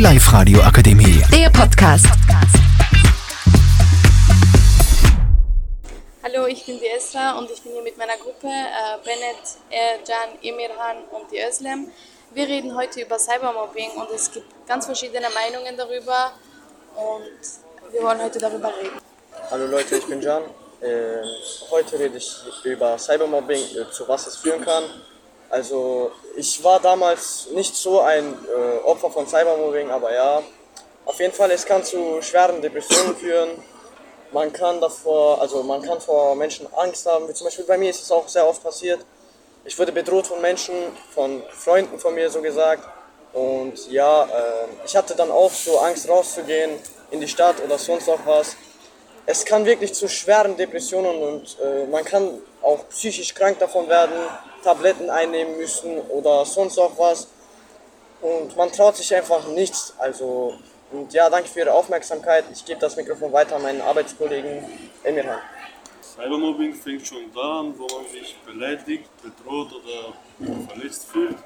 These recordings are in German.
Live-Radio Akademie. Der Podcast. Hallo, ich bin die Esra und ich bin hier mit meiner Gruppe äh, Bennett, Erjan, Emirhan und die Özlem. Wir reden heute über Cybermobbing und es gibt ganz verschiedene Meinungen darüber und wir wollen heute darüber reden. Hallo Leute, ich bin Jan. Äh, heute rede ich über Cybermobbing, äh, zu was es führen kann. Also ich war damals nicht so ein äh, Opfer von Cybermobbing, aber ja, auf jeden Fall, es kann zu schweren Depressionen führen. Man kann davor, also man kann vor Menschen Angst haben. Wie zum Beispiel bei mir ist es auch sehr oft passiert. Ich wurde bedroht von Menschen, von Freunden von mir so gesagt. Und ja, äh, ich hatte dann auch so Angst rauszugehen in die Stadt oder sonst auch was. Es kann wirklich zu schweren Depressionen und äh, man kann auch psychisch krank davon werden, Tabletten einnehmen müssen oder sonst auch was. Und man traut sich einfach nichts. Also, und ja, danke für Ihre Aufmerksamkeit. Ich gebe das Mikrofon weiter an meinen Arbeitskollegen Emirhan. Cybermobbing fängt schon da an, wo man sich beleidigt, bedroht oder verletzt fühlt.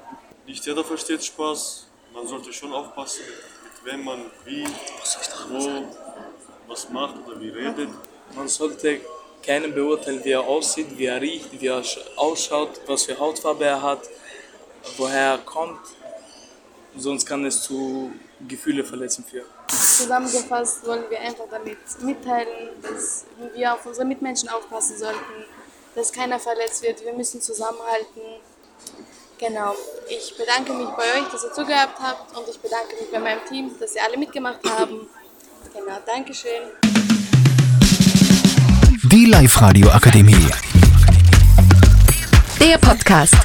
Nicht jeder versteht Spaß. Man sollte schon aufpassen, mit wem man wie, wo, was macht oder wie redet. Man sollte keinen beurteilen, wie er aussieht, wie er riecht, wie er ausschaut, was für Hautfarbe er hat, woher er kommt. Sonst kann es zu Gefühleverletzungen führen. Zusammengefasst wollen wir einfach damit mitteilen, dass wir auf unsere Mitmenschen aufpassen sollten, dass keiner verletzt wird. Wir müssen zusammenhalten. Genau. Ich bedanke mich bei euch, dass ihr zugehört habt und ich bedanke mich bei meinem Team, dass ihr alle mitgemacht haben. Genau, Dankeschön. Die Live-Radio Akademie. Der Podcast.